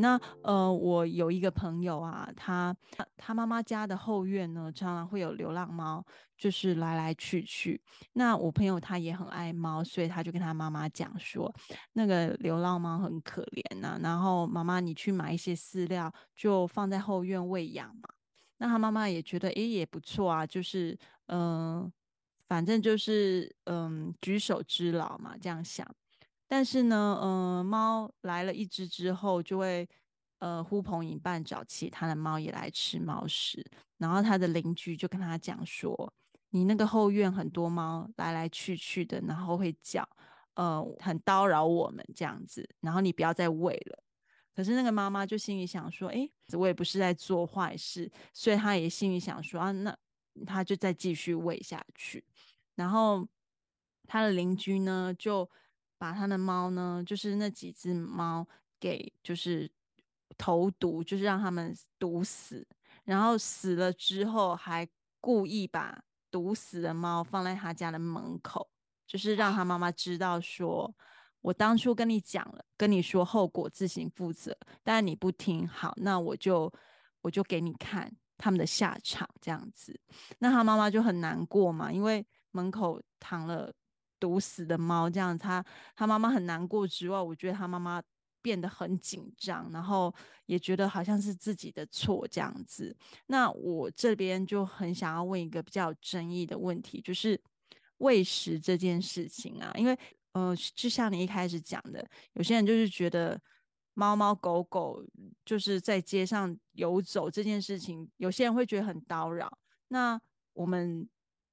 那呃，我有一个朋友啊，他他妈妈家的后院呢，常常会有流浪猫，就是来来去去。那我朋友他也很爱猫，所以他就跟他妈妈讲说，那个流浪猫很可怜呐，然后妈妈你去买一些饲料，就放在后院喂养嘛。那他妈妈也觉得，诶，也不错啊，就是嗯、反正就是嗯、举手之劳嘛，这样想。但是呢，嗯、呃，猫来了一只之后，就会呃呼朋引伴找其他的猫也来吃猫食。然后他的邻居就跟他讲说：“你那个后院很多猫来来去去的，然后会叫，呃，很叨扰我们这样子。然后你不要再喂了。”可是那个妈妈就心里想说：“诶，我也不是在做坏事。”所以她也心里想说：“啊，那她就再继续喂下去。”然后他的邻居呢就。把他的猫呢，就是那几只猫给就是投毒，就是让他们毒死。然后死了之后，还故意把毒死的猫放在他家的门口，就是让他妈妈知道说，我当初跟你讲了，跟你说后果自行负责，但你不听，好，那我就我就给你看他们的下场这样子。那他妈妈就很难过嘛，因为门口躺了。毒死的猫，这样他他妈妈很难过之外，我觉得他妈妈变得很紧张，然后也觉得好像是自己的错这样子。那我这边就很想要问一个比较有争议的问题，就是喂食这件事情啊，因为呃，就像你一开始讲的，有些人就是觉得猫猫狗狗就是在街上游走这件事情，有些人会觉得很叨扰。那我们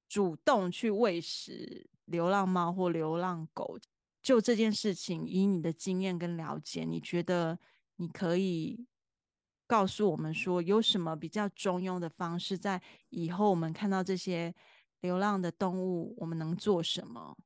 主动去喂食。流浪猫或流浪狗，就这件事情，以你的经验跟了解，你觉得你可以告诉我们说，有什么比较中庸的方式，在以后我们看到这些流浪的动物，我们能做什么？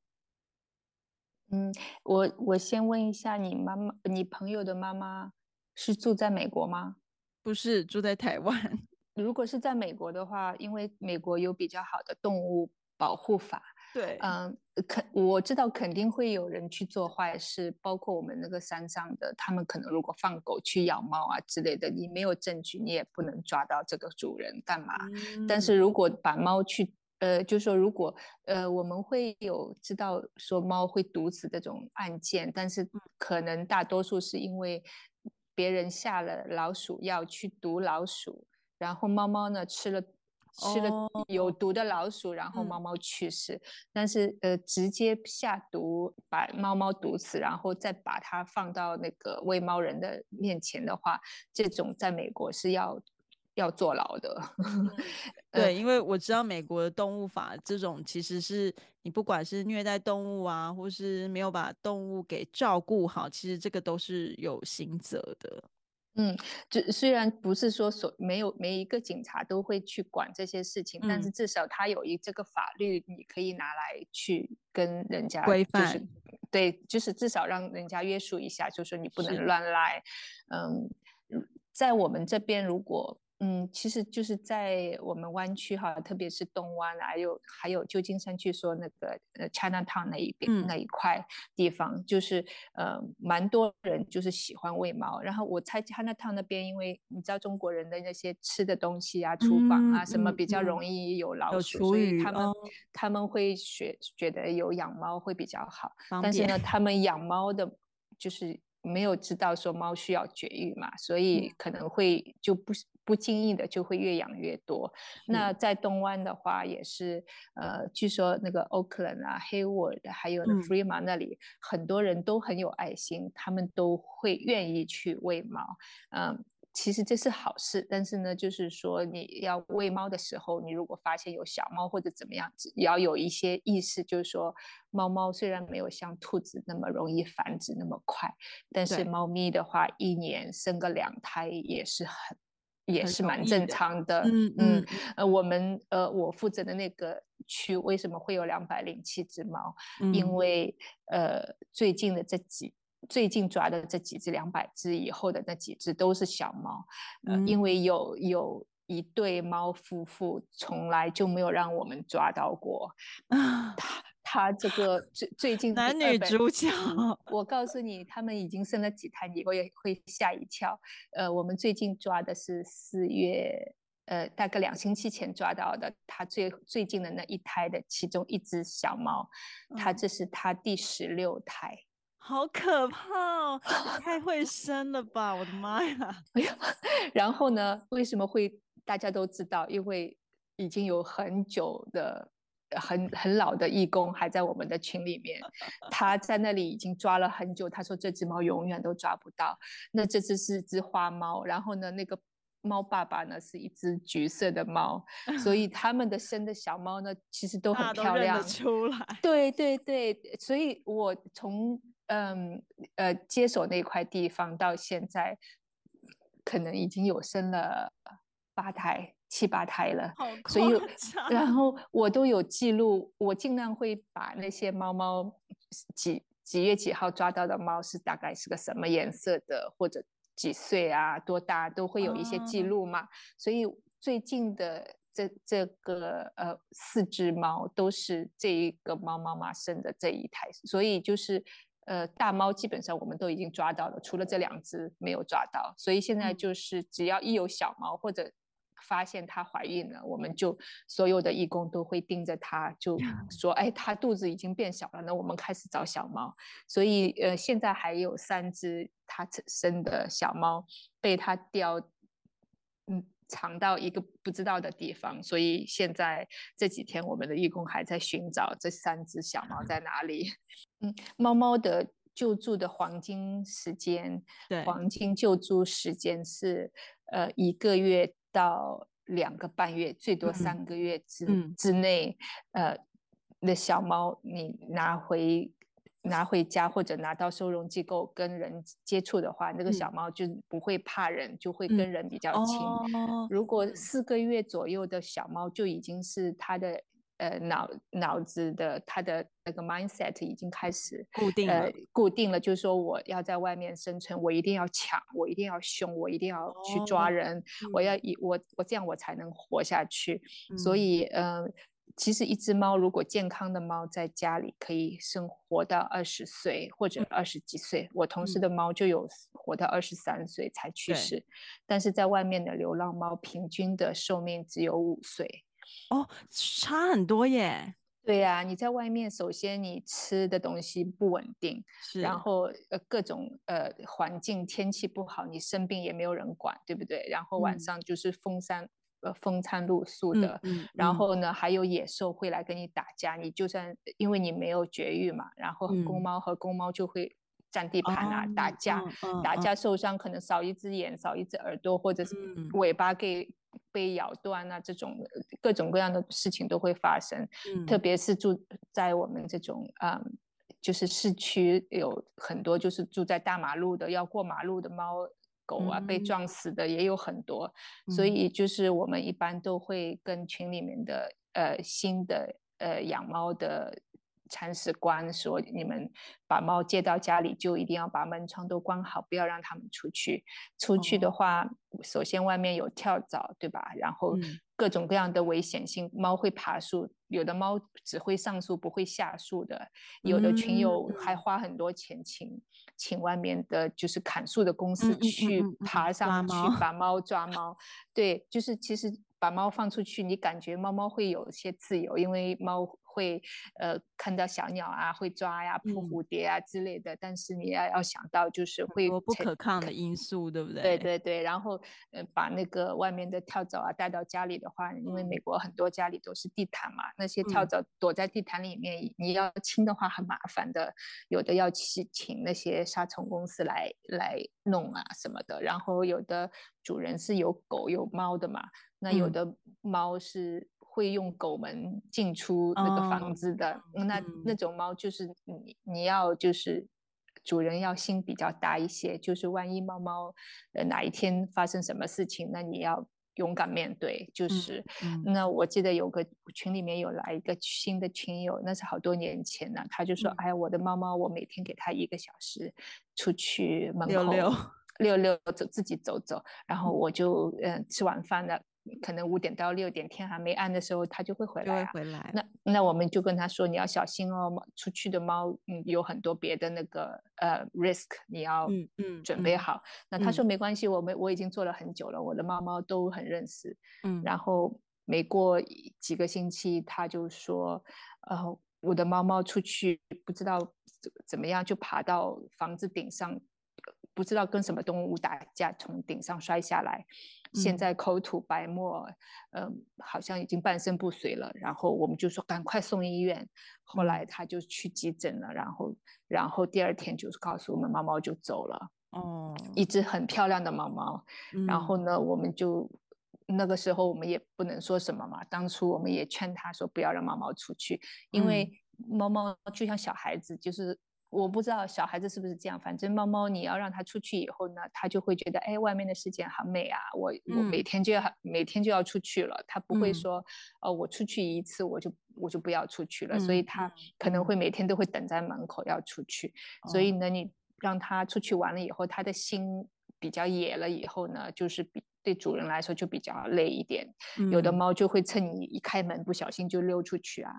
嗯，我我先问一下，你妈妈，你朋友的妈妈是住在美国吗？不是，住在台湾。如果是在美国的话，因为美国有比较好的动物保护法。对，嗯，肯我知道肯定会有人去做坏事，包括我们那个山上的，他们可能如果放狗去咬猫啊之类的，你没有证据，你也不能抓到这个主人干嘛。嗯、但是如果把猫去，呃，就是说如果，呃，我们会有知道说猫会毒死这种案件，但是可能大多数是因为别人下了老鼠药去毒老鼠，然后猫猫呢吃了。吃了有毒的老鼠，然后猫猫去世。嗯、但是呃，直接下毒把猫猫毒死，然后再把它放到那个喂猫人的面前的话，这种在美国是要要坐牢的。嗯、对，因为我知道美国的动物法，这种其实是你不管是虐待动物啊，或是没有把动物给照顾好，其实这个都是有刑责的。嗯，就虽然不是说所没有每一个警察都会去管这些事情，嗯、但是至少他有一这个法律，你可以拿来去跟人家规范，对，就是至少让人家约束一下，就是说你不能乱来。嗯，在我们这边如果。嗯，其实就是在我们湾区哈，特别是东湾，还有还有旧金山区说那个呃 Chinatown 那一边、嗯、那一块地方，就是呃蛮多人就是喜欢喂猫。然后我猜 Chinatown 那边，因为你知道中国人的那些吃的东西啊，厨房啊、嗯、什么比较容易有老鼠，嗯、所以他们、哦、他们会学觉得有养猫会比较好。但是呢，他们养猫的，就是没有知道说猫需要绝育嘛，所以可能会就不。不经意的就会越养越多。那在东湾的话，也是，呃，据说那个 Oakland 啊、Hayward 还有 Fremont 那里，嗯、很多人都很有爱心，他们都会愿意去喂猫，嗯。其实这是好事，但是呢，就是说你要喂猫的时候，你如果发现有小猫或者怎么样子，也要有一些意识，就是说，猫猫虽然没有像兔子那么容易繁殖那么快，但是猫咪的话，一年生个两胎也是很，也是蛮正常的。的嗯嗯，呃，我们呃，我负责的那个区为什么会有两百零七只猫？嗯、因为呃，最近的这几。最近抓的这几只两百只以后的那几只都是小猫，呃，因为有有一对猫夫妇从来就没有让我们抓到过，他他这个最最近男女主角，我告诉你，他们已经生了几胎，你会会吓一跳。呃，我们最近抓的是四月，呃，大概两星期前抓到的，他最最近的那一胎的其中一只小猫，他这是他第十六胎。嗯好可怕哦！太会生了吧，我的妈呀！然后呢？为什么会大家都知道？因为已经有很久的、很很老的义工还在我们的群里面，他在那里已经抓了很久。他说这只猫永远都抓不到。那这只是只花猫，然后呢，那个猫爸爸呢是一只橘色的猫，所以他们的生的小猫呢，其实都很漂亮。出来。对对对，所以我从。嗯，呃，接手那块地方到现在，可能已经有生了八胎、七八胎了。所以，然后我都有记录，我尽量会把那些猫猫几几月几号抓到的猫是大概是个什么颜色的，或者几岁啊、多大，都会有一些记录嘛。哦、所以最近的这这个呃四只猫都是这一个猫妈妈生的这一胎，所以就是。呃，大猫基本上我们都已经抓到了，除了这两只没有抓到，所以现在就是只要一有小猫或者发现她怀孕了，我们就所有的义工都会盯着她，就说，哎，她肚子已经变小了，那我们开始找小猫。所以呃，现在还有三只它生的小猫被她叼，嗯，藏到一个不知道的地方，所以现在这几天我们的义工还在寻找这三只小猫在哪里。嗯，猫猫的救助的黄金时间，对，黄金救助时间是呃一个月到两个半月，最多三个月之、嗯、之内，呃，那小猫你拿回拿回家或者拿到收容机构跟人接触的话，那个小猫就不会怕人，嗯、就会跟人比较亲。哦、如果四个月左右的小猫就已经是它的。呃，脑脑子的他的那个 mindset 已经开始固定了，呃，固定了，就是说我要在外面生存，我一定要抢，我一定要凶，我一定要去抓人，哦、我要以我我这样我才能活下去。嗯、所以，呃，其实一只猫如果健康的猫在家里可以生活到二十岁或者二十几岁，嗯、我同事的猫就有活到二十三岁才去世，对但是在外面的流浪猫平均的寿命只有五岁。哦，差很多耶。对呀、啊，你在外面，首先你吃的东西不稳定，是然后呃各种呃环境天气不好，你生病也没有人管，对不对？然后晚上就是风餐、嗯、呃风餐露宿的，嗯嗯、然后呢还有野兽会来跟你打架，你就算因为你没有绝育嘛，然后公猫和公猫就会占地盘啊、嗯、打架，打架受伤可能少一只眼、少一只耳朵，或者是尾巴给。被咬断啊，这种各种各样的事情都会发生。嗯、特别是住在我们这种嗯，就是市区有很多，就是住在大马路的，要过马路的猫狗啊，嗯、被撞死的也有很多。嗯、所以就是我们一般都会跟群里面的呃新的呃养猫的。铲屎官说：“你们把猫接到家里，就一定要把门窗都关好，不要让它们出去。出去的话，哦、首先外面有跳蚤，对吧？然后各种各样的危险性，猫会爬树，有的猫只会上树，不会下树的。有的群友还花很多钱请、嗯、请外面的，就是砍树的公司去爬上去把猫抓猫。对，就是其实把猫放出去，你感觉猫猫会有些自由，因为猫。”会呃看到小鸟啊，会抓呀、扑蝴蝶啊之类的，嗯、但是你要要想到就是会有不可抗的因素，对不对？对对对，然后呃把那个外面的跳蚤啊带到家里的话，因为美国很多家里都是地毯嘛，嗯、那些跳蚤躲在地毯里面，你要清的话很麻烦的，有的要去请那些杀虫公司来来弄啊什么的，然后有的主人是有狗有猫的嘛，那有的猫是。会用狗门进出那个房子的，oh, 那、嗯、那种猫就是你你要就是主人要心比较大一些，就是万一猫猫呃哪一天发生什么事情，那你要勇敢面对。就是、嗯嗯、那我记得有个群里面有来一个新的群友，那是好多年前了，他就说：“嗯、哎呀，我的猫猫，我每天给它一个小时出去门口溜溜，溜溜走，自己走走，然后我就嗯、呃、吃晚饭了。”可能五点到六点天还没暗的时候，它就会回来、啊。回来。那那我们就跟他说，你要小心哦，出去的猫嗯有很多别的那个呃 risk，你要嗯嗯准备好。嗯嗯、那他说没关系，我们我已经做了很久了，我的猫猫都很认识。嗯。然后没过几个星期，他就说，呃，我的猫猫出去不知道怎么样就爬到房子顶上。不知道跟什么动物打架，从顶上摔下来，现在口吐白沫，嗯、呃，好像已经半身不遂了。然后我们就说赶快送医院。后来他就去急诊了，然后，然后第二天就是告诉我们，猫猫就走了。哦，一只很漂亮的猫猫。然后呢，我们就那个时候我们也不能说什么嘛。当初我们也劝他说不要让猫猫出去，因为猫猫就像小孩子，就是。我不知道小孩子是不是这样，反正猫猫你要让它出去以后呢，它就会觉得，哎，外面的世界好美啊，我我每天就要、嗯、每天就要出去了，它不会说，哦、呃，我出去一次我就我就不要出去了，嗯、所以它可能会每天都会等在门口要出去，嗯、所以呢，你让它出去玩了以后，它的心比较野了以后呢，就是比。对主人来说就比较累一点，嗯、有的猫就会趁你一开门不小心就溜出去啊，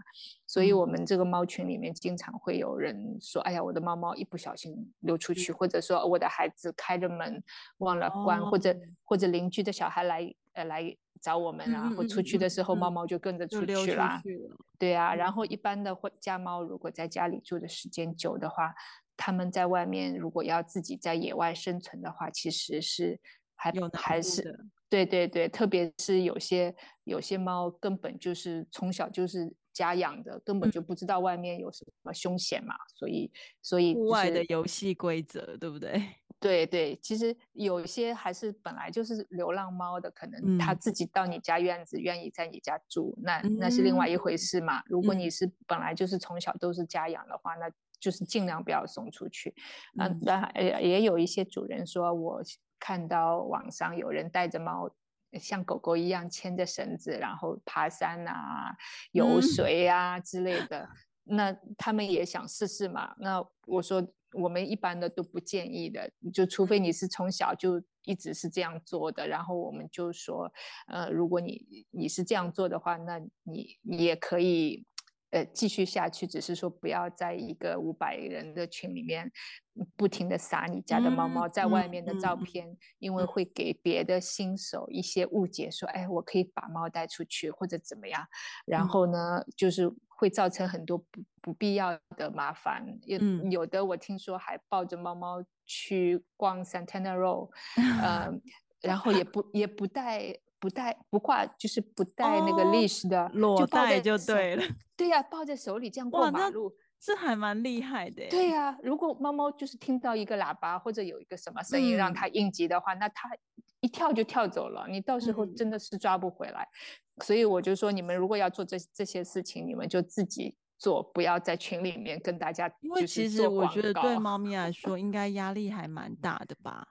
所以我们这个猫群里面经常会有人说：“哎呀，我的猫猫一不小心溜出去，嗯、或者说我的孩子开着门忘了关，哦、或者或者邻居的小孩来呃来找我们啊，然后出去的时候猫猫就跟着出去了。去了。对啊，然后一般的家猫如果在家里住的时间久的话，他们在外面如果要自己在野外生存的话，其实是。还有还是对对对，特别是有些有些猫根本就是从小就是家养的，根本就不知道外面有什么凶险嘛，所以所以户外的游戏规则对不对？对对，其实有一些还是本来就是流浪猫的，可能它自己到你家院子愿意在你家住，那那是另外一回事嘛。如果你是本来就是从小都是家养的话，那就是尽量不要送出去。嗯，那也也有一些主人说我。看到网上有人带着猫，像狗狗一样牵着绳子，然后爬山啊、游水啊之类的。嗯、那他们也想试试嘛？那我说，我们一般的都不建议的，就除非你是从小就一直是这样做的。然后我们就说，呃，如果你你是这样做的话，那你你也可以。呃，继续下去，只是说不要在一个五百人的群里面不停的撒你家的猫猫在外面的照片，嗯嗯、因为会给别的新手一些误解，说，哎，我可以把猫带出去或者怎么样，然后呢，嗯、就是会造成很多不不必要的麻烦。有、嗯、有的我听说还抱着猫猫去逛 Santana Row，呃，然后也不也不带。不带不挂，就是不带那个 leash 的，裸带就对了。对呀，抱在手里这样过马路，这还蛮厉害的。对呀，如果猫猫就是听到一个喇叭或者有一个什么声音让它应急的话，那它一跳就跳走了，你到时候真的是抓不回来。所以我就说，你们如果要做这这些事情，你们就自己做，不要在群里面跟大家。因为其实我觉得对猫咪来说，应该压力还蛮大的吧。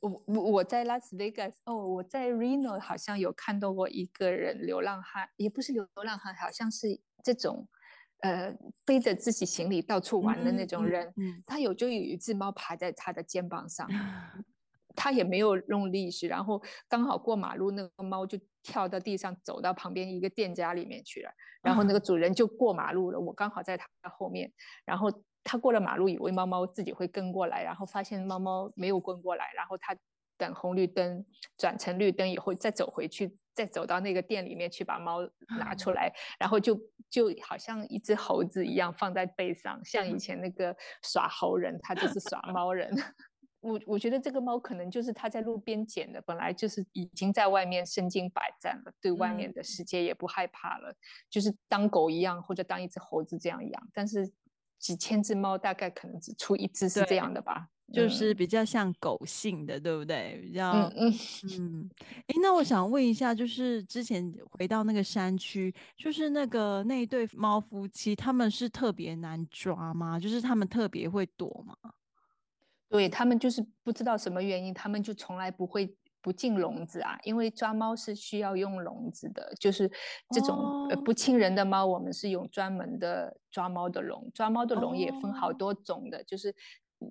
我我我在拉斯维加斯哦，我在 Reno 好像有看到过一个人流浪汉，也不是流浪汉，好像是这种，呃，背着自己行李到处玩的那种人。嗯嗯嗯、他有就有一只猫爬在他的肩膀上，他也没有用力气，然后刚好过马路，那个猫就跳到地上，走到旁边一个店家里面去了，然后那个主人就过马路了，我刚好在他后面，然后。他过了马路，以为猫猫自己会跟过来，然后发现猫猫没有跟过来，然后他等红绿灯转成绿灯以后再走回去，再走到那个店里面去把猫拿出来，然后就就好像一只猴子一样放在背上，像以前那个耍猴人，他就是耍猫人。我我觉得这个猫可能就是他在路边捡的，本来就是已经在外面身经百战了，对外面的世界也不害怕了，就是当狗一样或者当一只猴子这样养，但是。几千只猫，大概可能只出一只是这样的吧，就是比较像狗性的，嗯、对不对？比较嗯嗯嗯。哎，那我想问一下，就是之前回到那个山区，就是那个那一对猫夫妻，他们是特别难抓吗？就是他们特别会躲吗？对，他们就是不知道什么原因，他们就从来不会。不进笼子啊，因为抓猫是需要用笼子的，就是这种不亲人的猫，我们是用专门的抓猫的笼。抓猫的笼也分好多种的，就是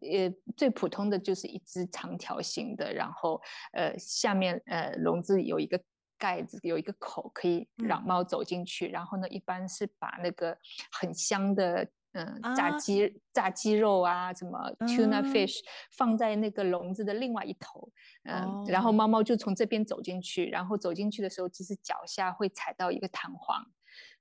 呃，最普通的就是一只长条形的，然后呃，下面呃笼子有一个盖子，有一个口可以让猫走进去。嗯、然后呢，一般是把那个很香的嗯、呃、炸鸡、啊、炸鸡肉啊，什么 tuna fish、嗯、放在那个笼子的另外一头，嗯、然后猫猫就从这边走进去，然后走进去的时候，其实脚下会踩到一个弹簧，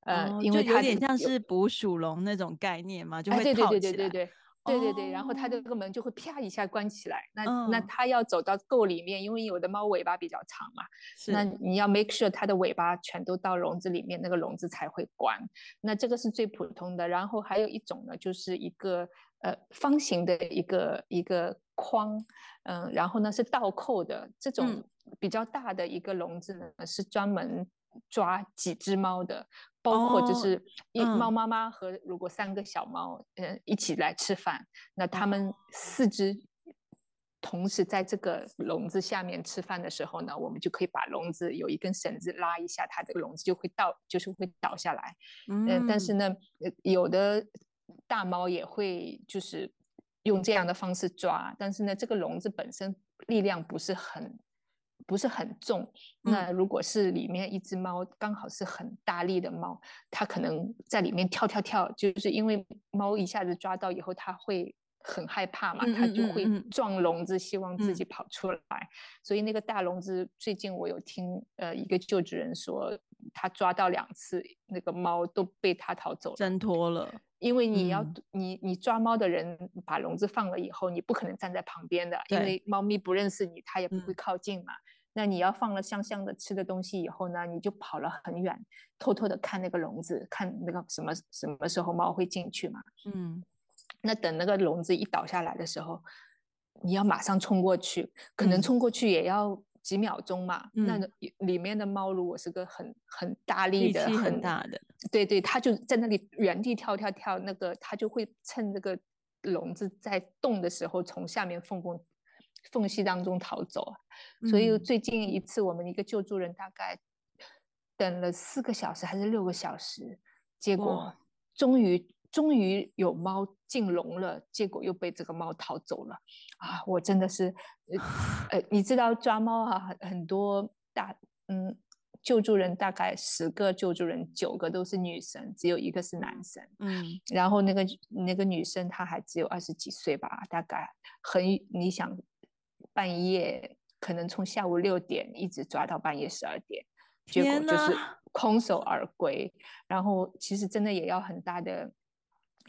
呃，哦、因为它有点像是捕鼠笼那种概念嘛，就会对对对对对。对对对，然后它这个门就会啪一下关起来。那、嗯、那它要走到够里面，因为有的猫尾巴比较长嘛，那你要 make sure 它的尾巴全都到笼子里面，那个笼子才会关。那这个是最普通的。然后还有一种呢，就是一个呃方形的一个一个框，嗯、呃，然后呢是倒扣的。这种比较大的一个笼子呢，嗯、是专门抓几只猫的。包括就是一猫妈妈和如果三个小猫，嗯，一起来吃饭，那他们四只同时在这个笼子下面吃饭的时候呢，我们就可以把笼子有一根绳子拉一下，它这个笼子就会倒，就是会倒下来。嗯，但是呢，有的大猫也会就是用这样的方式抓，但是呢，这个笼子本身力量不是很。不是很重，那如果是里面一只猫刚好是很大力的猫，它可能在里面跳跳跳，就是因为猫一下子抓到以后，它会很害怕嘛，它就会撞笼子，希望自己跑出来。所以那个大笼子，最近我有听呃一个救助人说，他抓到两次，那个猫都被他逃走了，挣脱了。因为你要你你抓猫的人把笼子放了以后，你不可能站在旁边的，因为猫咪不认识你，它也不会靠近嘛。那你要放了香香的吃的东西以后呢，你就跑了很远，偷偷的看那个笼子，看那个什么什么时候猫会进去嘛。嗯，那等那个笼子一倒下来的时候，你要马上冲过去，可能冲过去也要几秒钟嘛。嗯、那里面的猫如果是个很很大力的、很大的，对对，它就在那里原地跳跳跳，那个它就会趁这个笼子在动的时候从下面缝缝。缝隙当中逃走，所以最近一次我们一个救助人大概等了四个小时还是六个小时，结果终于终于有猫进笼了，结果又被这个猫逃走了啊！我真的是，呃，你知道抓猫啊，很多大嗯救助人大概十个救助人九个都是女生，只有一个是男生，嗯，然后那个那个女生她还只有二十几岁吧，大概很你想。半夜可能从下午六点一直抓到半夜十二点，结果就是 空手而归。然后其实真的也要很大的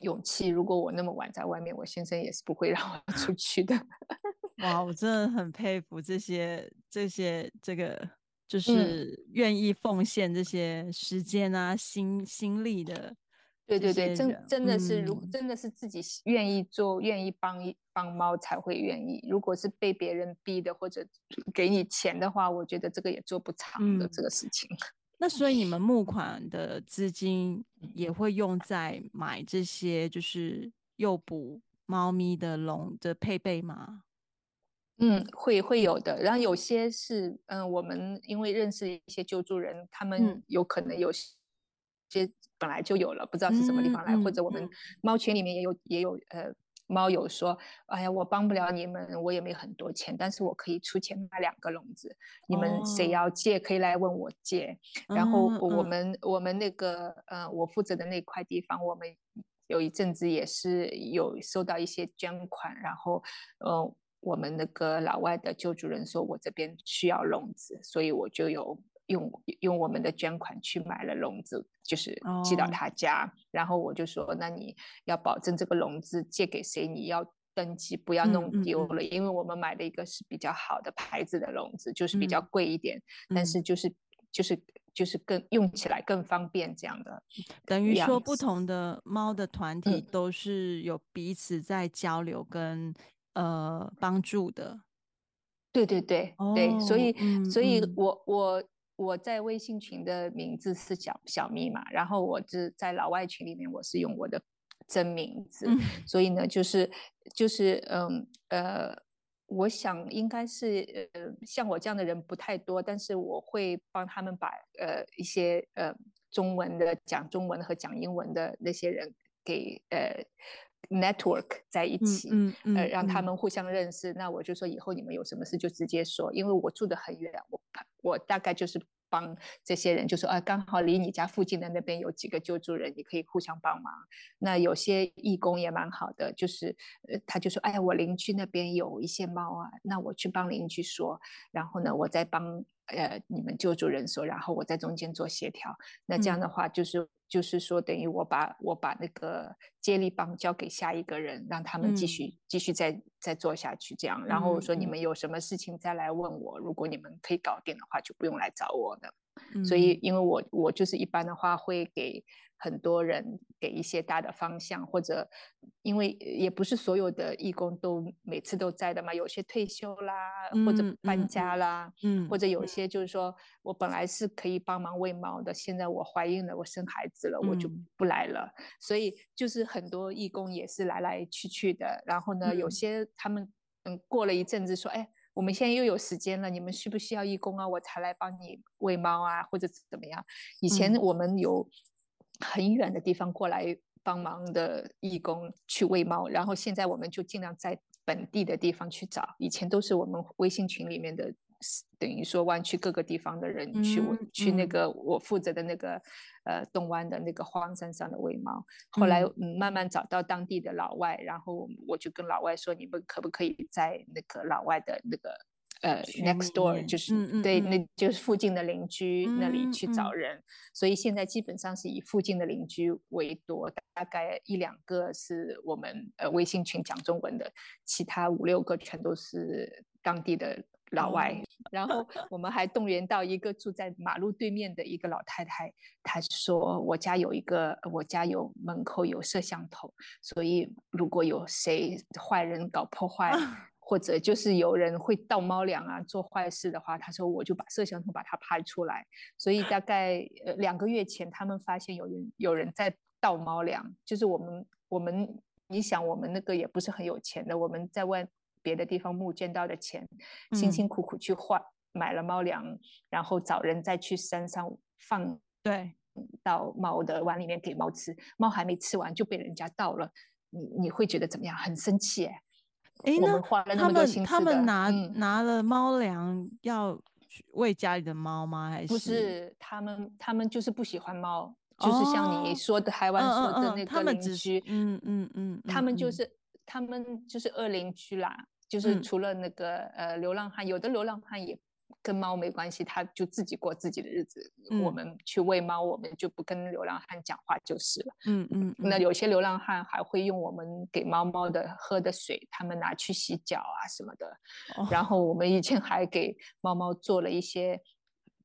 勇气。如果我那么晚在外面，我先生也是不会让我出 去的。哇，我真的很佩服这些这些这个就是愿意奉献这些时间啊、嗯、心心力的。对对对，真真的是，如、嗯、真的是自己愿意做，愿意帮帮猫才会愿意。如果是被别人逼的，或者给你钱的话，我觉得这个也做不长的、嗯、这个事情。那所以你们募款的资金也会用在买这些就是诱捕猫咪的笼的配备吗？嗯，会会有的。然后有些是，嗯，我们因为认识一些救助人，他们有可能有些。本来就有了，不知道是什么地方来，嗯、或者我们猫群里面也有也有呃猫友说，哎呀，我帮不了你们，我也没很多钱，但是我可以出钱买两个笼子，你们谁要借可以来问我借。哦、然后我们、嗯、我们那个呃我负责的那块地方，我们有一阵子也是有收到一些捐款，然后呃我们那个老外的救助人说我这边需要笼子，所以我就有。用用我们的捐款去买了笼子，就是寄到他家，oh. 然后我就说，那你要保证这个笼子借给谁，你要登记，不要弄丢了，嗯嗯嗯，因为我们买的一个是比较好的牌子的笼子，就是比较贵一点，嗯、但是就是就是就是更用起来更方便这样的。等于说，不同的猫的团体都是有彼此在交流跟、嗯、呃帮助的。对对对、oh, 对，所以、嗯、所以我我。我在微信群的名字是小小咪嘛，然后我是在老外群里面，我是用我的真名字，嗯、所以呢，就是就是嗯呃，我想应该是呃像我这样的人不太多，但是我会帮他们把呃一些呃中文的讲中文和讲英文的那些人给呃 network 在一起，嗯嗯嗯、呃，让他们互相认识。嗯、那我就说，以后你们有什么事就直接说，因为我住得很远，我我大概就是帮这些人，就说啊，刚好离你家附近的那边有几个救助人，你可以互相帮忙。那有些义工也蛮好的，就是呃，他就说，哎呀，我邻居那边有一些猫啊，那我去帮邻居说，然后呢，我再帮。呃，你们救助人说，然后我在中间做协调。那这样的话，就是、嗯、就是说，等于我把我把那个接力棒交给下一个人，让他们继续、嗯、继续再再做下去。这样，然后我说你们有什么事情再来问我，如果你们可以搞定的话，就不用来找我了。嗯、所以，因为我我就是一般的话会给。很多人给一些大的方向，或者因为也不是所有的义工都每次都在的嘛，有些退休啦，或者搬家啦，嗯，或者有些就是说我本来是可以帮忙喂猫的，现在我怀孕了，我生孩子了，我就不来了。嗯，所以就是很多义工也是来来去去的。然后呢，有些他们嗯过了一阵子说，哎，我们现在又有时间了，你们需不需要义工啊？我才来帮你喂猫啊，或者怎么样？以前我们有。很远的地方过来帮忙的义工去喂猫，然后现在我们就尽量在本地的地方去找。以前都是我们微信群里面的，等于说湾区各个地方的人去、嗯、去那个我负责的那个呃东湾的那个荒山上的喂猫。后来、嗯、慢慢找到当地的老外，然后我就跟老外说：“你们可不可以在那个老外的那个。”呃，next door 就是、对，那就是附近的邻居、嗯、那里去找人、嗯，所以现在基本上是以附近的邻居为多，大概一两个是我们呃微信群讲中文的，其他五六个全都是当地的老外。嗯、然后我们还动员到一个住在马路对面的一个老太太，她说我家有一个，我家有门口有摄像头，所以如果有谁坏人搞破坏。啊或者就是有人会倒猫粮啊，做坏事的话，他说我就把摄像头把它拍出来。所以大概呃两个月前，他们发现有人有人在倒猫粮，就是我们我们你想我们那个也不是很有钱的，我们在外别的地方募捐到的钱，辛辛苦苦去换、嗯、买了猫粮，然后找人再去山上放，对，到猫的碗里面给猫吃，猫还没吃完就被人家倒了，你你会觉得怎么样？很生气哎。哎，那他们他们拿、嗯、拿了猫粮要喂家里的猫吗？还是不是？他们他们就是不喜欢猫、哦，就是像你说的台湾说的那个邻居，嗯嗯嗯，他们就是他们就是恶邻居啦，就是除了那个、嗯、呃流浪汉，有的流浪汉也。跟猫没关系，它就自己过自己的日子。嗯、我们去喂猫，我们就不跟流浪汉讲话就是了。嗯嗯。那有些流浪汉还会用我们给猫猫的喝的水，他们拿去洗脚啊什么的。哦、然后我们以前还给猫猫做了一些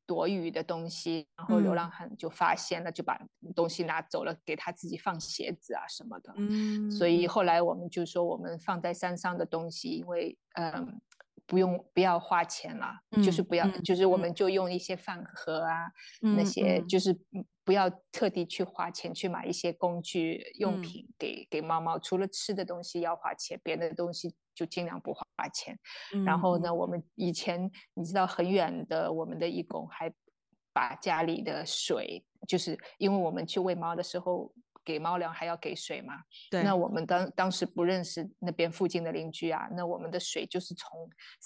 躲雨的东西，然后流浪汉就发现了，就把东西拿走了，给他自己放鞋子啊什么的。嗯。所以后来我们就说，我们放在山上的东西，因为嗯。不用不要花钱了，嗯，就是不要，嗯，就是我们就用一些饭盒啊，嗯，那些就是不要特地去花钱去买一些工具用品给，嗯，给猫猫。除了吃的东西要花钱，别的东西就尽量不花钱。嗯，然后呢，我们以前你知道很远的，我们的义工还把家里的水，就是因为我们去喂猫的时候。给猫粮还要给水嘛？对。那我们当当时不认识那边附近的邻居啊，那我们的水就是从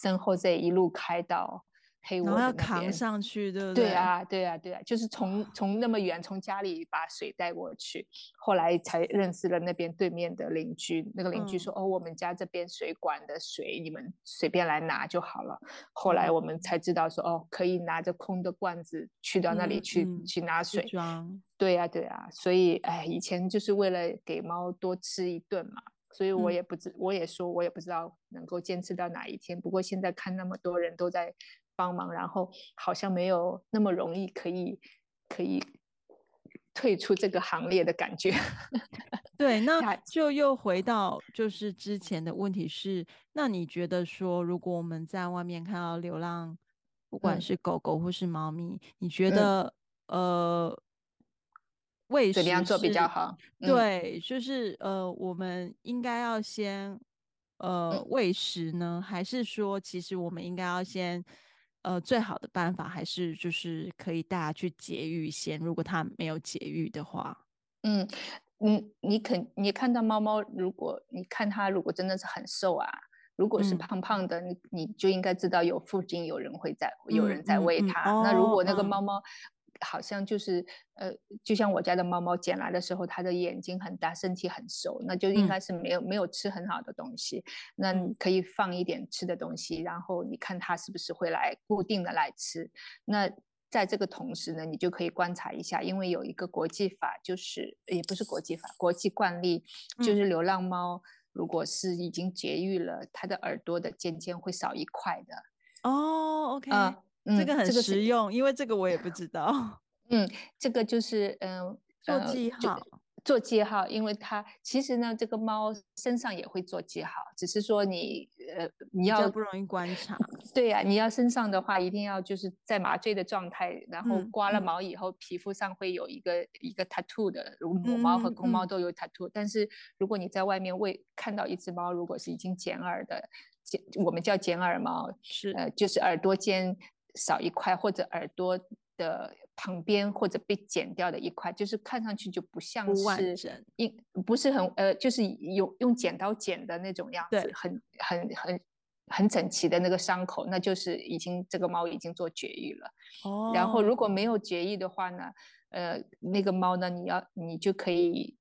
身后这一路开到。然后要扛上去，对不对？对啊，对啊，对啊，就是从从那么远从家里把水带过去，后来才认识了那边对面的邻居。那个邻居说：“嗯、哦，我们家这边水管的水，你们随便来拿就好了。”后来我们才知道说：“哦，可以拿着空的罐子去到那里去、嗯、去拿水。”对啊，对啊。所以，哎，以前就是为了给猫多吃一顿嘛。所以我也不知、嗯，我也说，我也不知道能够坚持到哪一天。不过现在看那么多人都在。帮忙，然后好像没有那么容易可以可以退出这个行列的感觉。对，那就又回到就是之前的问题是，那你觉得说，如果我们在外面看到流浪，不管是狗狗或是猫咪，嗯、你觉得、嗯、呃，喂怎么样做比较好？对，就是呃，我们应该要先呃喂食呢，还是说其实我们应该要先？呃，最好的办法还是就是可以大家去节育先，如果它没有节育的话，嗯，你你肯你看到猫猫，如果你看它如果真的是很瘦啊，如果是胖胖的，你、嗯、你就应该知道有附近有人会在有人在喂它。嗯嗯、那如果那个猫猫，好像就是呃，就像我家的猫猫捡来的时候，它的眼睛很大，身体很瘦，那就应该是没有、嗯、没有吃很好的东西。那你可以放一点吃的东西，然后你看它是不是会来固定的来吃。那在这个同时呢，你就可以观察一下，因为有一个国际法，就是也不是国际法，国际惯例，就是流浪猫如果是已经绝育了，它的耳朵的尖尖会少一块的。哦，OK。呃嗯、这个很实用，这个，因为这个我也不知道。嗯，这个就是嗯，做记号，做记号，因为它其实呢，这个猫身上也会做记号，只是说你呃，你要不容易观察。对呀，啊，你要身上的话，一定要就是在麻醉的状态，然后刮了毛以后，嗯、皮肤上会有一个一个 tattoo 的，如母猫和公猫都有 tattoo。但是如果你在外面喂看到一只猫，如果是已经剪耳的，剪我们叫剪耳猫，是呃，就是耳朵尖。少一块，或者耳朵的旁边，或者被剪掉的一块，就是看上去就不像是一不是很呃，就是用用剪刀剪的那种样子，很很很很整齐的那个伤口，那就是已经这个猫已经做绝育了。哦，然后如果没有绝育的话呢，呃，那个猫呢，你要你就可以。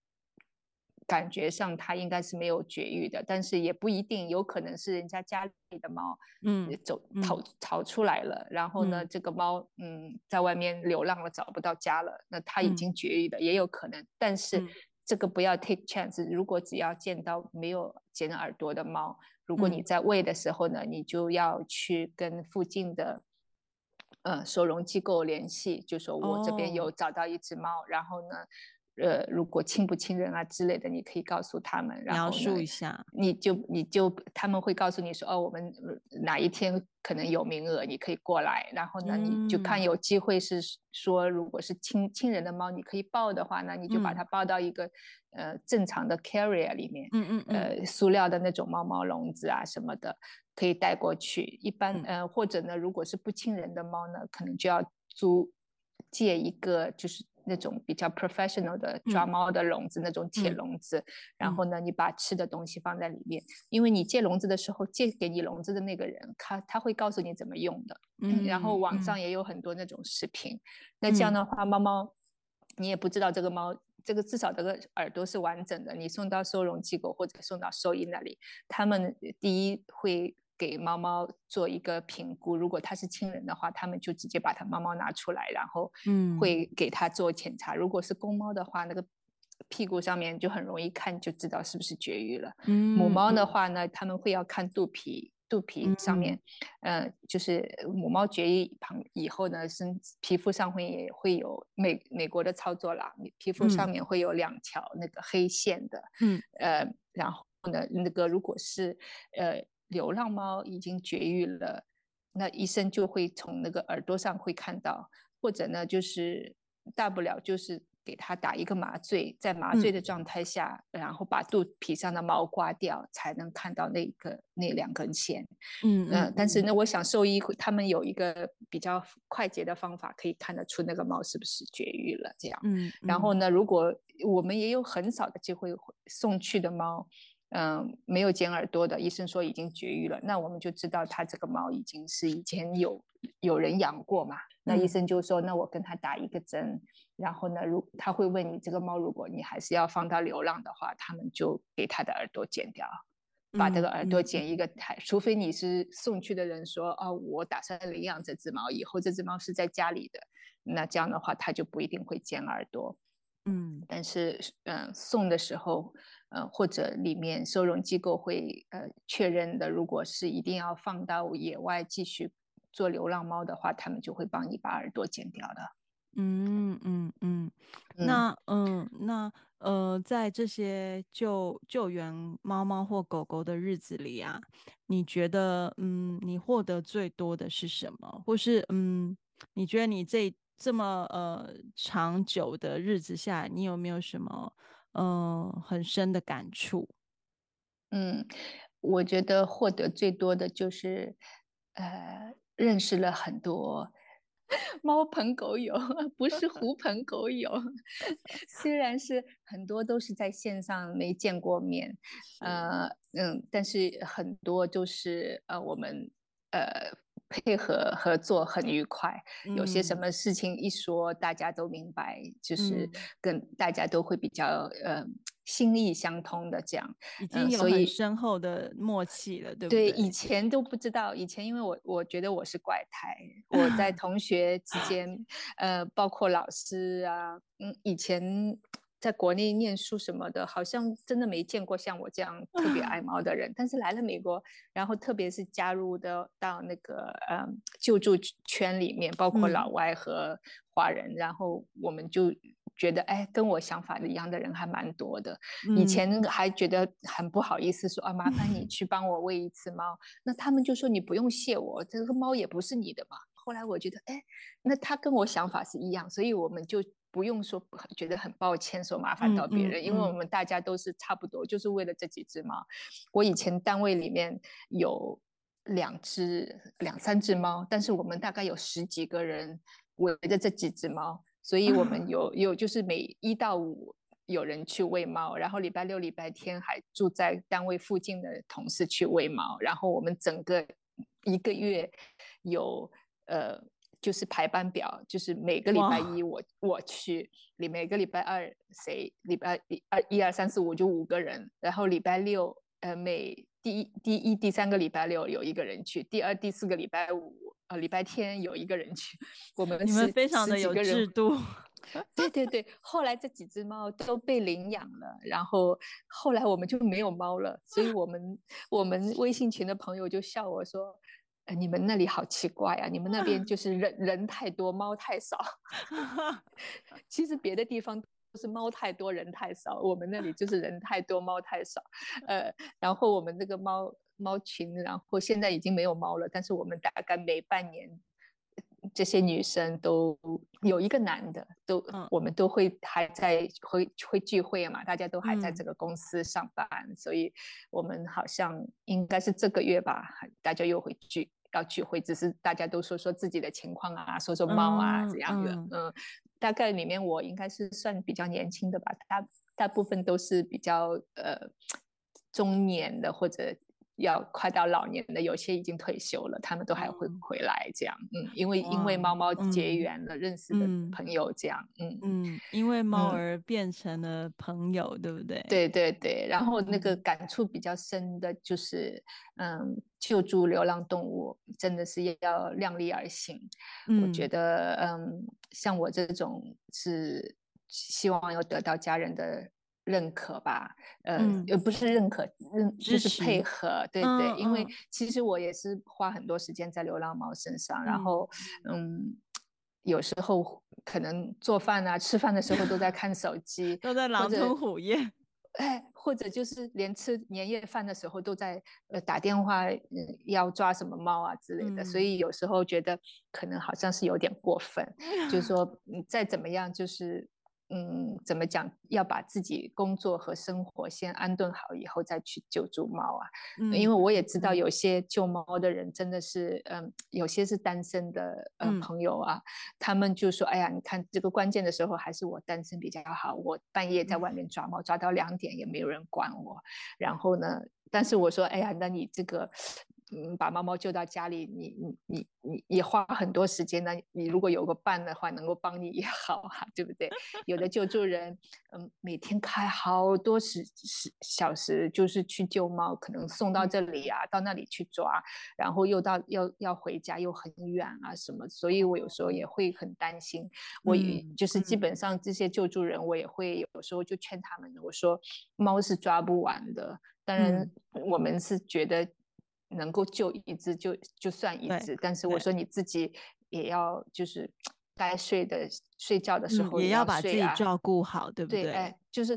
感觉上它应该是没有绝育的，但是也不一定，有可能是人家家里的猫，嗯，走逃。逃出来了，然后呢，嗯、这个猫，嗯，在外面流浪了，找不到家了，那它已经绝育的，嗯、也有可能。但是这个不要 take chance，如果只要见到没有剪耳朵的猫，如果你在喂的时候呢，嗯、你就要去跟附近的，呃，收容机构联系，就说我这边有找到一只猫，哦、然后呢。呃，如果亲不亲人啊之类的，你可以告诉他们，然后描述一下，你就你就他们会告诉你说，哦，我们哪一天可能有名额，你可以过来。然后呢，你就看有机会是说，如果是亲亲人的猫，你可以抱的话呢，你就把它抱到一个、嗯、呃正常的 carrier 里面，嗯嗯，嗯呃，塑料的那种猫猫笼子啊什么的，可以带过去。一般、嗯、呃，或者呢，如果是不亲人的猫呢，可能就要租借一个就是。那种比较 professional 的抓猫的笼子，嗯、那种铁笼子，嗯、然后呢，你把吃的东西放在里面，嗯、因为你借笼子的时候，借给你笼子的那个人，他他会告诉你怎么用的，嗯，然后网上。也有很多那种视频，嗯、那这样的话，猫猫，你也不知道这个猫，这个至少这个耳朵是完整的，你送到收容机构或者送到兽医那里，他们第一会。给猫猫做一个评估，如果它是亲人的话，他们就直接把它猫猫拿出来，然后嗯会给它做检查。嗯、如果是公猫的话，那个屁股上面就很容易看就知道是不是绝育了。嗯、母猫的话呢，他们会要看肚皮，肚皮上面，嗯、呃，就是母猫绝育旁以后呢，身皮肤上会也会有美美国的操作啦，皮肤上面会有两条那个黑线的，嗯，呃，然后呢，那个如果是呃。流浪猫已经绝育了，那医生就会从那个耳朵上会看到，或者呢，就是大不了就是给它打一个麻醉，在麻醉的状态下，嗯、然后把肚皮上的毛刮掉，才能看到那个那两根线。嗯嗯、呃。但是呢，我想兽医他们有一个比较快捷的方法，可以看得出那个猫是不是绝育了。这样。嗯。嗯然后呢，如果我们也有很少的机会送去的猫。嗯，没有剪耳朵的医生说已经绝育了，那我们就知道他这个猫已经是以前有有人养过嘛。那医生就说，那我跟他打一个针，然后呢，如他会问你这个猫，如果你还是要放到流浪的话，他们就给他的耳朵剪掉，把这个耳朵剪一个台，除非你是送去的人说，哦，我打算领养这只猫，以后这只猫是在家里的，那这样的话他就不一定会剪耳朵。嗯，但是嗯，送的时候。呃，或者里面收容机构会呃确认的，如果是一定要放到野外继续做流浪猫的话，他们就会帮你把耳朵剪掉的。嗯嗯嗯，那嗯那呃，在这些救救援猫猫或狗狗的日子里啊，你觉得嗯，你获得最多的是什么？或是嗯，你觉得你这这么呃长久的日子下来，你有没有什么？嗯、呃，很深的感触。嗯，我觉得获得最多的就是，呃，认识了很多 猫朋狗友，不是狐朋狗友。虽然是很多都是在线上没见过面，呃嗯，但是很多就是呃我们呃。配合合作很愉快，有些什么事情一说，大家都明白，嗯、就是跟大家都会比较呃心意相通的这样，已经有很深厚的默契了，对不对？对，以前都不知道，以前因为我我觉得我是怪胎，我在同学之间，呃，包括老师啊，嗯，以前。在国内念书什么的，好像真的没见过像我这样特别 爱猫的人。但是来了美国，然后特别是加入的到那个嗯救助圈里面，包括老外和华人，嗯、然后我们就觉得，哎，跟我想法一样的人还蛮多的。嗯、以前还觉得很不好意思说，啊，麻烦你 去帮我喂一次猫。那他们就说你不用谢我，这个猫也不是你的嘛。后来我觉得，哎，那他跟我想法是一样，所以我们就。不用说，觉得很抱歉，说麻烦到别人，嗯嗯嗯、因为我们大家都是差不多，就是为了这几只猫。我以前单位里面有两只、两三只猫，但是我们大概有十几个人围着这几只猫，所以我们 有有就是每一到五有人去喂猫，然后礼拜六、礼拜天还住在单位附近的同事去喂猫，然后我们整个一个月有呃。就是排班表，就是每个礼拜一我我去，你每个礼拜二谁，礼拜一二一二三四五就五个人，然后礼拜六呃每第一第一第三个礼拜六有一个人去，第二第四个礼拜五呃礼拜天有一个人去，我们你们非常的有制度，对对对，后来这几只猫都被领养了，然后后来我们就没有猫了，所以我们我们微信群的朋友就笑我说。你们那里好奇怪啊！你们那边 就是人人太多，猫太少。其实别的地方都是猫太多，人太少，我们那里就是人太多，猫太少。呃，然后我们这个猫猫群，然后现在已经没有猫了，但是我们大概每半年，这些女生都有一个男的，都、嗯、我们都会还在会会聚会嘛，大家都还在这个公司上班，嗯、所以我们好像应该是这个月吧，大家又会聚。要聚会，只是大家都说说自己的情况啊，说说猫啊这样的，嗯，嗯，大概里面我应该是算比较年轻的吧，大大部分都是比较呃中年的或者。要快到老年的，有些已经退休了，他们都还会回来这样，嗯，因为因为猫猫结缘了，认识的朋友这样，嗯嗯，因为猫儿变成了朋友，对不对？对对对，然后那个感触比较深的就是，嗯，救助流浪动物真的是要量力而行。我觉得，嗯，像我这种是希望要得到家人的。认可吧，呃，也、嗯、不是认可，认就是配合，对对，嗯、因为其实我也是花很多时间在流浪猫身上，嗯、然后，嗯，有时候可能做饭啊、吃饭的时候都在看手机，都在狼吞虎咽，哎，或者就是连吃年夜饭的时候都在呃打电话，嗯，要抓什么猫啊之类的，嗯、所以有时候觉得可能好像是有点过分，嗯、就是说，再怎么样就是。嗯，怎么讲？要把自己工作和生活先安顿好以后再去救助猫啊。嗯，因为我也知道有些救猫的人真的是，嗯，有些是单身的呃朋友啊，嗯，他们就说，哎呀，你看这个关键的时候还是我单身比较好，我半夜在外面抓猫，抓到两点也没有人管我。然后呢，但是我说，哎呀，那你这个。嗯，把猫猫救到家里，你你你你也花很多时间呢。你如果有个伴的话，能够帮你也 好啊，对不对？有的救助人，嗯，每天开好多时时小时，就是去救猫，可能送到这里啊，到那里去抓，然后又到要要回家又很远啊什么，所以我有时候也会很担心。我也就是基本上这些救助人，我也会有时候就劝他们，我说猫是抓不完的，当然我们是觉得。能够救一只就就算一只，但是我说你自己也要就是该睡的睡觉的时候也要，嗯、也要把自己照顾好，对不对？对，哎，就是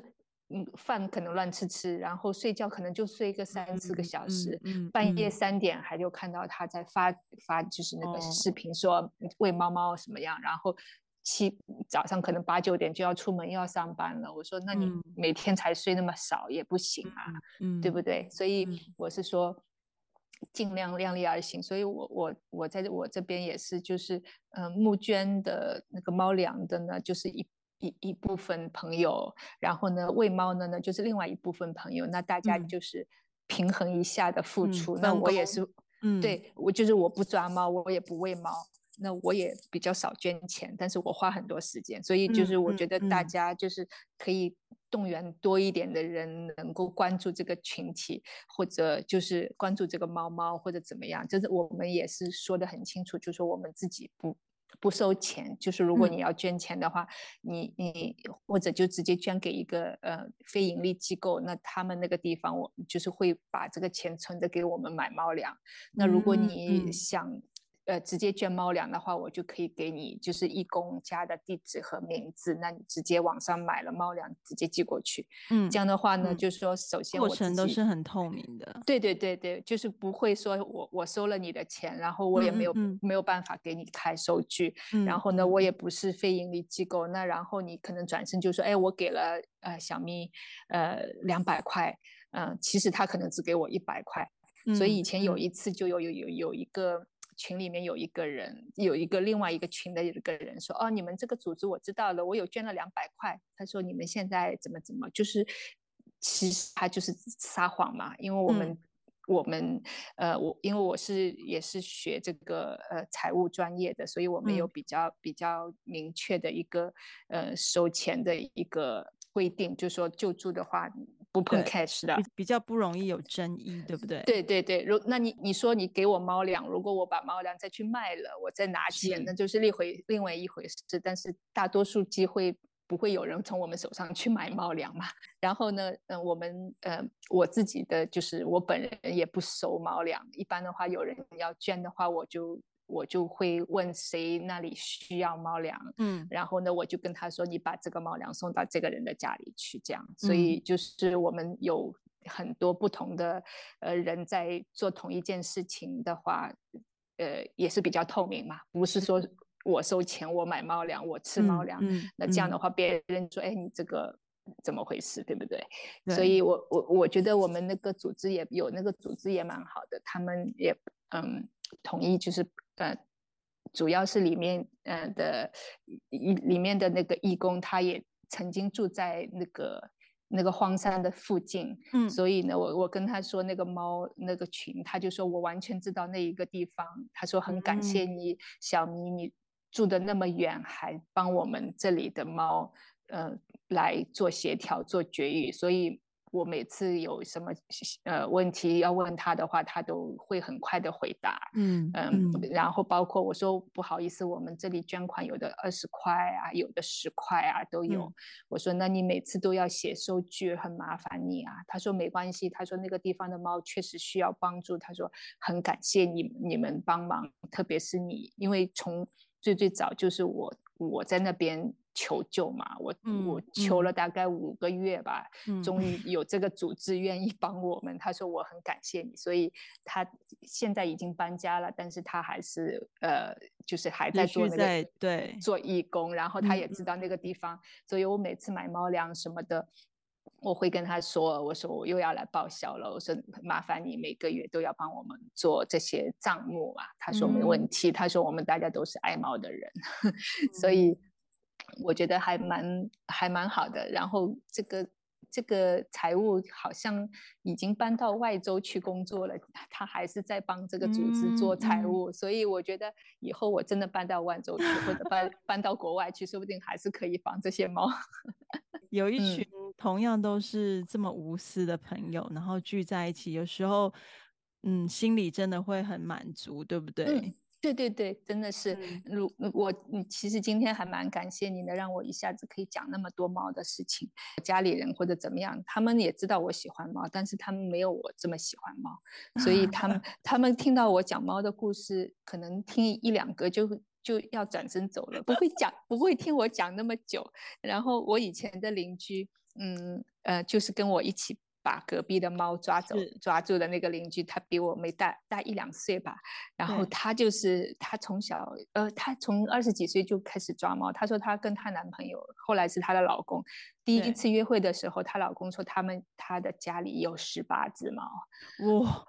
嗯，饭可能乱吃吃，然后睡觉可能就睡个三四个小时，嗯嗯嗯、半夜三点还就看到他在发发就是那个视频说喂猫猫什么样，哦、然后七早上可能八九点就要出门又要上班了。我说那你每天才睡那么少也不行啊，嗯、对不对？所以我是说。尽量量力而行。所以我我我在我这边也是，就是嗯、呃，募捐的那个猫粮的呢，就是一一一部分朋友，然后呢喂猫的呢就是另外一部分朋友，那大家就是平衡一下的付出。嗯、那我也是，嗯，对我就是我不抓猫，我也不喂猫。那我也比较少捐钱，但是我花很多时间，所以就是我觉得大家就是可以动员多一点的人能够关注这个群体，或者就是关注这个猫猫或者怎么样，就是我们也是说得很清楚，就是说我们自己不不收钱，就是如果你要捐钱的话，嗯、你你或者就直接捐给一个呃非盈利机构，那他们那个地方我就是会把这个钱存着给我们买猫粮。那如果你想。呃，直接捐猫粮的话，我就可以给你就是义工家的地址和名字，那你直接网上买了猫粮，直接寄过去。嗯，这样的话呢，嗯、就是说首先我过程都是很透明的。对对对对，就是不会说我我收了你的钱，然后我也没有嗯嗯没有办法给你开收据，嗯、然后呢，我也不是非盈利机构，那然后你可能转身就说，哎，我给了呃小咪呃两百块，嗯、呃，其实他可能只给我一百块，嗯、所以以前有一次就有有有有一个。群里面有一个人，有一个另外一个群的一个人说：“哦，你们这个组织我知道了，我有捐了两百块。”他说：“你们现在怎么怎么？就是其实他就是撒谎嘛，因为我们、嗯、我们呃，我因为我是也是学这个呃财务专业的，所以我们有比较、嗯、比较明确的一个呃收钱的一个规定，就是说救助的话。”不碰 cash 的，比较不容易有争议，对不对？对对对，如那你你说你给我猫粮，如果我把猫粮再去卖了，我再拿钱，那就是另回另外一回事。但是大多数机会不会有人从我们手上去买猫粮嘛。然后呢，嗯，我们呃我自己的就是我本人也不收猫粮，一般的话有人要捐的话，我就。我就会问谁那里需要猫粮，嗯，然后呢，我就跟他说，你把这个猫粮送到这个人的家里去，这样。所以就是我们有很多不同的呃人在做同一件事情的话，呃，也是比较透明嘛，不是说我收钱，我买猫粮，我吃猫粮，嗯嗯、那这样的话别人说，哎，你这个怎么回事，对不对？对，所以我我我觉得我们那个组织也有那个组织也蛮好的，他们也嗯同意就是。呃，主要是里面呃的里里面的那个义工，他也曾经住在那个那个荒山的附近，嗯，所以呢，我我跟他说那个猫那个群，他就说我完全知道那一个地方，他说很感谢你，嗯、小咪，你住的那么远，还帮我们这里的猫呃来做协调做绝育，所以。我每次有什么呃问题要问他的话，他都会很快的回答。嗯嗯，然后包括我说不好意思，我们这里捐款有的二十块啊，有的十块啊都有。嗯、我说那你每次都要写收据，很麻烦你啊。他说没关系，他说那个地方的猫确实需要帮助，他说很感谢你你们帮忙，特别是你，因为从最最早就是我我在那边。求救嘛，我、嗯、我求了大概五个月吧，嗯、终于有这个组织愿意帮我们。嗯、他说我很感谢你，所以他现在已经搬家了，但是他还是呃，就是还在做那个对做义工，然后他也知道那个地方，嗯、所以我每次买猫粮什么的，我会跟他说，我说我又要来报销了，我说麻烦你每个月都要帮我们做这些账目啊。他说没问题，嗯、他说我们大家都是爱猫的人，嗯、所以。我觉得还蛮还蛮好的，然后这个这个财务好像已经搬到外州去工作了，他还是在帮这个组织做财务，所以我觉得以后我真的搬到万州去，或者搬搬到国外去，说不定还是可以帮这些猫。有一群同样都是这么无私的朋友，嗯、然后聚在一起，有时候嗯，心里真的会很满足，对不对？嗯对对对，真的是，如我，你其实今天还蛮感谢你的，让我一下子可以讲那么多猫的事情。家里人或者怎么样，他们也知道我喜欢猫，但是他们没有我这么喜欢猫，所以他们他们听到我讲猫的故事，可能听一两个就就要转身走了，不会讲，不会听我讲那么久。然后我以前的邻居，嗯呃，就是跟我一起。把隔壁的猫抓走，抓住的那个邻居，他比我没大大一两岁吧。然后他就是对他从小，呃，他从二十几岁就开始抓猫。他说他跟他男朋友，后来是他的老公，第一次约会的时候，她老公说他们他的家里有十八只猫。哇，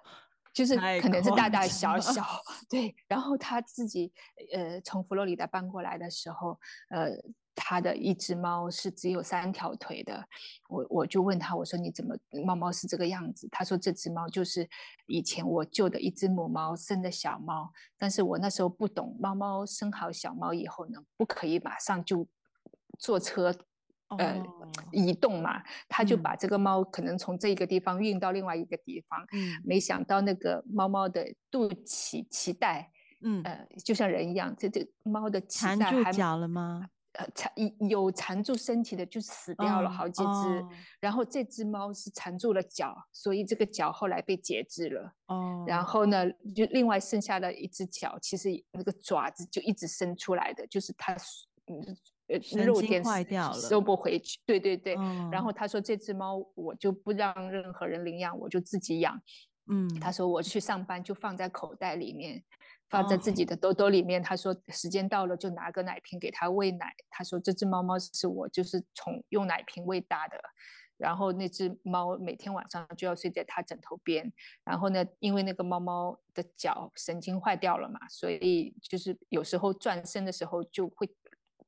就是可能是大大小小，对。然后他自己呃从佛罗里达搬过来的时候，呃。他的一只猫是只有三条腿的，我我就问他，我说你怎么猫猫是这个样子？他说这只猫就是以前我救的一只母猫生的小猫，但是我那时候不懂，猫猫生好小猫以后呢，不可以马上就坐车呃、哦、移动嘛，他就把这个猫可能从这个地方运到另外一个地方，嗯，没想到那个猫猫的肚脐脐带，嗯呃就像人一样，这这猫的脐带还缠住脚了吗？呃，缠有缠住身体的就死掉了好几只，哦、然后这只猫是缠住了脚，所以这个脚后来被截肢了。哦，然后呢，就另外剩下的一只脚，其实那个爪子就一直伸出来的，就是它嗯呃肉垫坏掉了，收不回去。对对对，哦、然后他说这只猫我就不让任何人领养，我就自己养。嗯，他说我去上班就放在口袋里面。放在自己的兜兜里面，他说时间到了就拿个奶瓶给他喂奶。他说这只猫猫是我就是从用奶瓶喂大的，然后那只猫每天晚上就要睡在他枕头边。然后呢，因为那个猫猫的脚神经坏掉了嘛，所以就是有时候转身的时候就会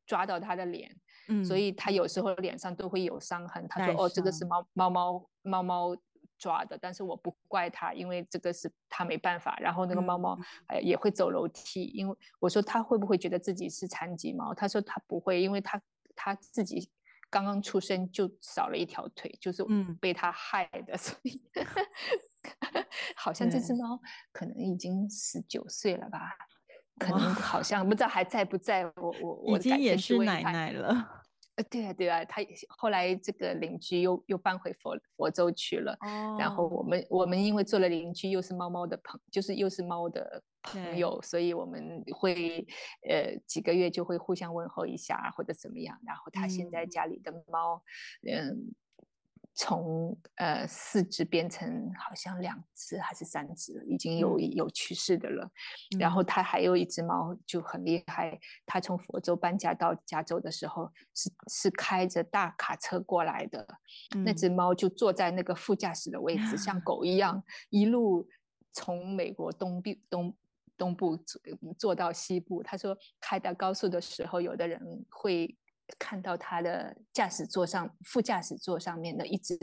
抓到他的脸，嗯，所以他有时候脸上都会有伤痕。他说哦，这个是猫猫猫猫猫。抓的，但是我不怪他，因为这个是他没办法。然后那个猫猫也会走楼梯，嗯、因为我说他会不会觉得自己是残疾猫？他说他不会，因为他他自己刚刚出生就少了一条腿，就是被他害的，嗯、所以 好像这只猫可能已经十九岁了吧？可能好像不知道还在不在？我我我已经也是奶奶了。呃，对啊，对啊，他后来这个邻居又又搬回佛佛州去了，哦、然后我们我们因为做了邻居，又是猫猫的朋，就是又是猫的朋友，所以我们会呃几个月就会互相问候一下或者怎么样，然后他现在家里的猫，嗯。嗯从呃四只变成好像两只还是三只，已经有有去世的了。嗯、然后他还有一只猫就很厉害，他从佛州搬家到加州的时候是是开着大卡车过来的，嗯、那只猫就坐在那个副驾驶的位置，嗯、像 狗一样一路从美国东边东东部坐坐到西部。他说开到高速的时候，有的人会。看到他的驾驶座上，副驾驶座上面的一只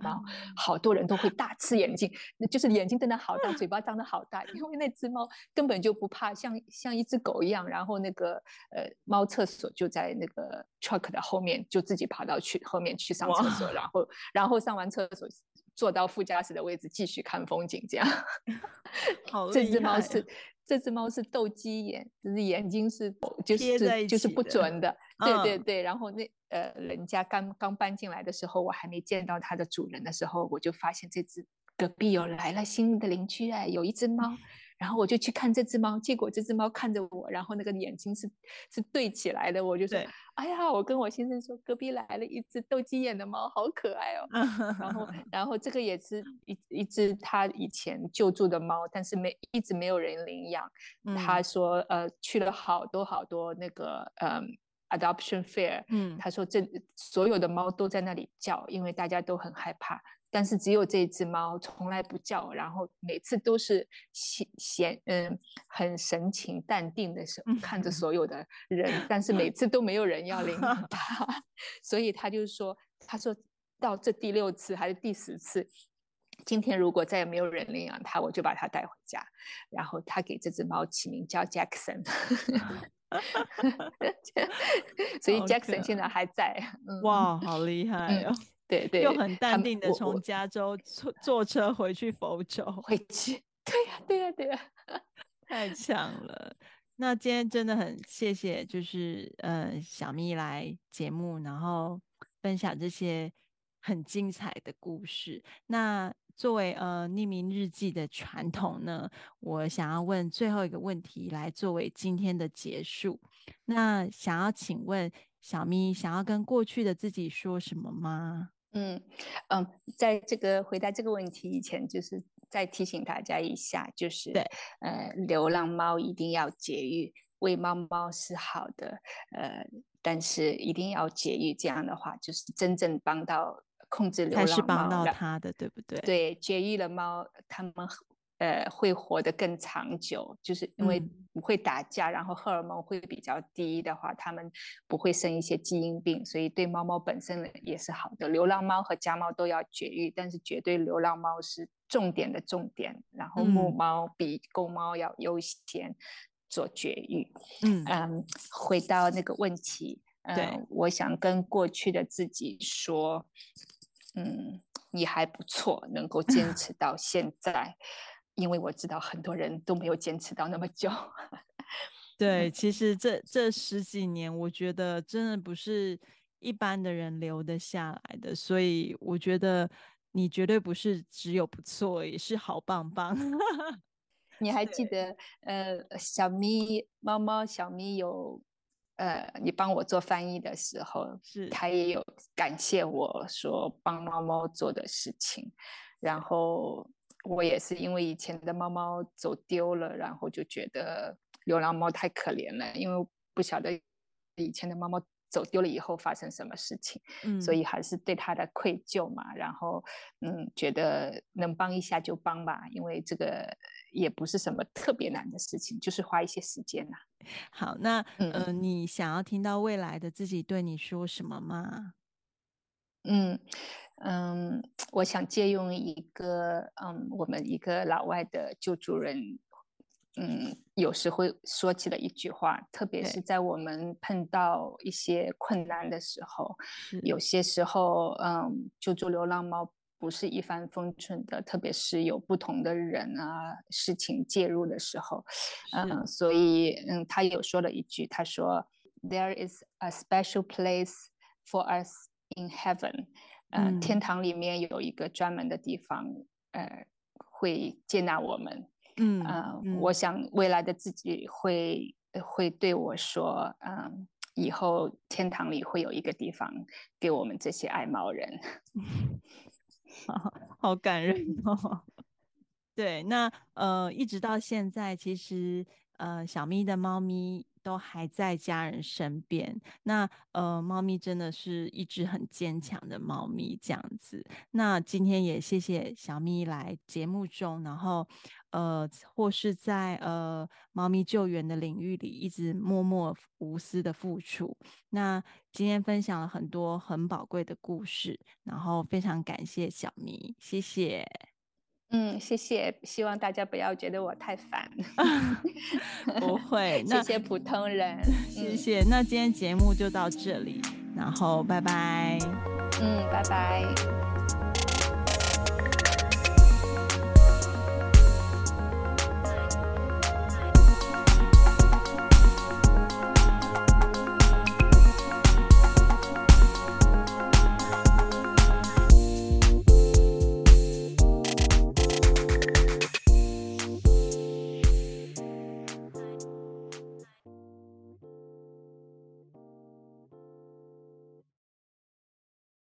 猫，好多人都会大吃眼镜，就是眼睛瞪得好大，嘴巴张得好大，因为那只猫根本就不怕，像像一只狗一样。然后那个呃猫厕所就在那个 truck 的后面，就自己跑到去后面去上厕所，然后然后上完厕所坐到副驾驶的位置继续看风景，这样。好这只猫是。这只猫是斗鸡眼，就是眼睛是就是就是不准的，嗯、对对对。然后那呃，人家刚刚搬进来的时候，我还没见到它的主人的时候，我就发现这只隔壁有来了新的邻居哎，有一只猫。然后我就去看这只猫，结果这只猫看着我，然后那个眼睛是是对起来的，我就说，对哎呀，我跟我先生说，隔壁来了一只斗鸡眼的猫，好可爱哦。然后，然后这个也是一一只他以前救助的猫，但是没一直没有人领养。嗯、他说，呃，去了好多好多那个，嗯，adoption fair，嗯，他说这所有的猫都在那里叫，因为大家都很害怕。但是只有这只猫从来不叫，然后每次都是闲闲嗯很神情淡定的时候看着所有的人，但是每次都没有人要领养 它，所以他就说，他说到这第六次还是第十次，今天如果再也没有人领养它，我就把它带回家。然后他给这只猫起名叫 Jackson，所以 Jackson 现在还在。嗯、哇，好厉害哦！对对，又很淡定的从加州坐坐车回去佛州，回去。对呀，对呀，对呀，太强了。那今天真的很谢谢，就是呃小咪来节目，然后分享这些很精彩的故事。那作为呃匿名日记的传统呢，我想要问最后一个问题来作为今天的结束。那想要请问小咪，想要跟过去的自己说什么吗？嗯嗯，在这个回答这个问题以前，就是再提醒大家一下，就是对呃，流浪猫一定要绝育，喂猫猫是好的，呃，但是一定要绝育，这样的话就是真正帮到控制流浪猫，才是帮到它的，对不对？对，绝育了猫，它们呃会活得更长久，就是因为不会打架，嗯、然后荷尔蒙会比较低的话，它们不会生一些基因病，所以对猫猫本身也是好的。流浪猫和家猫都要绝育，但是绝对流浪猫是重点的重点，然后母猫比公猫要优先做绝育。嗯嗯，回到那个问题。嗯、对，我想跟过去的自己说，嗯，你还不错，能够坚 持到现在，因为我知道很多人都没有坚持到那么久。对，其实这这十几年，我觉得真的不是一般的人留得下来的，所以我觉得你绝对不是只有不错，也是好棒棒。你还记得，呃，小咪猫猫小咪有。呃，你帮我做翻译的时候，是。他也有感谢我说帮猫猫做的事情，然后我也是因为以前的猫猫走丢了，然后就觉得流浪猫太可怜了，因为不晓得以前的猫猫走丢了以后发生什么事情，嗯，所以还是对他的愧疚嘛，然后嗯，觉得能帮一下就帮吧，因为这个也不是什么特别难的事情，就是花一些时间呐。好，那嗯、呃，你想要听到未来的自己对你说什么吗？嗯嗯，我想借用一个嗯，我们一个老外的救助人，嗯，有时会说起的一句话，特别是在我们碰到一些困难的时候，有些时候，嗯，救助流浪猫。不是一帆风顺的，特别是有不同的人啊，事情介入的时候，嗯，所以嗯，他有说了一句，他说：“There is a special place for us in heaven。”呃，嗯，天堂里面有一个专门的地方，呃，会接纳我们。嗯，呃，嗯，我想未来的自己会会对我说，嗯，以后天堂里会有一个地方给我们这些爱猫人。好，好感人哦。对，那呃，一直到现在，其实呃，小咪的猫咪都还在家人身边。那呃，猫咪真的是一只很坚强的猫咪，这样子。那今天也谢谢小咪来节目中，然后呃，或是在呃猫咪救援的领域里一直默默无私的付出。那今天分享了很多很宝贵的故事，然后非常感谢小咪，谢谢。嗯，谢谢。希望大家不要觉得我太烦。不会，谢谢普通人。谢谢。那今天节目就到这里，然后拜拜。嗯，拜拜。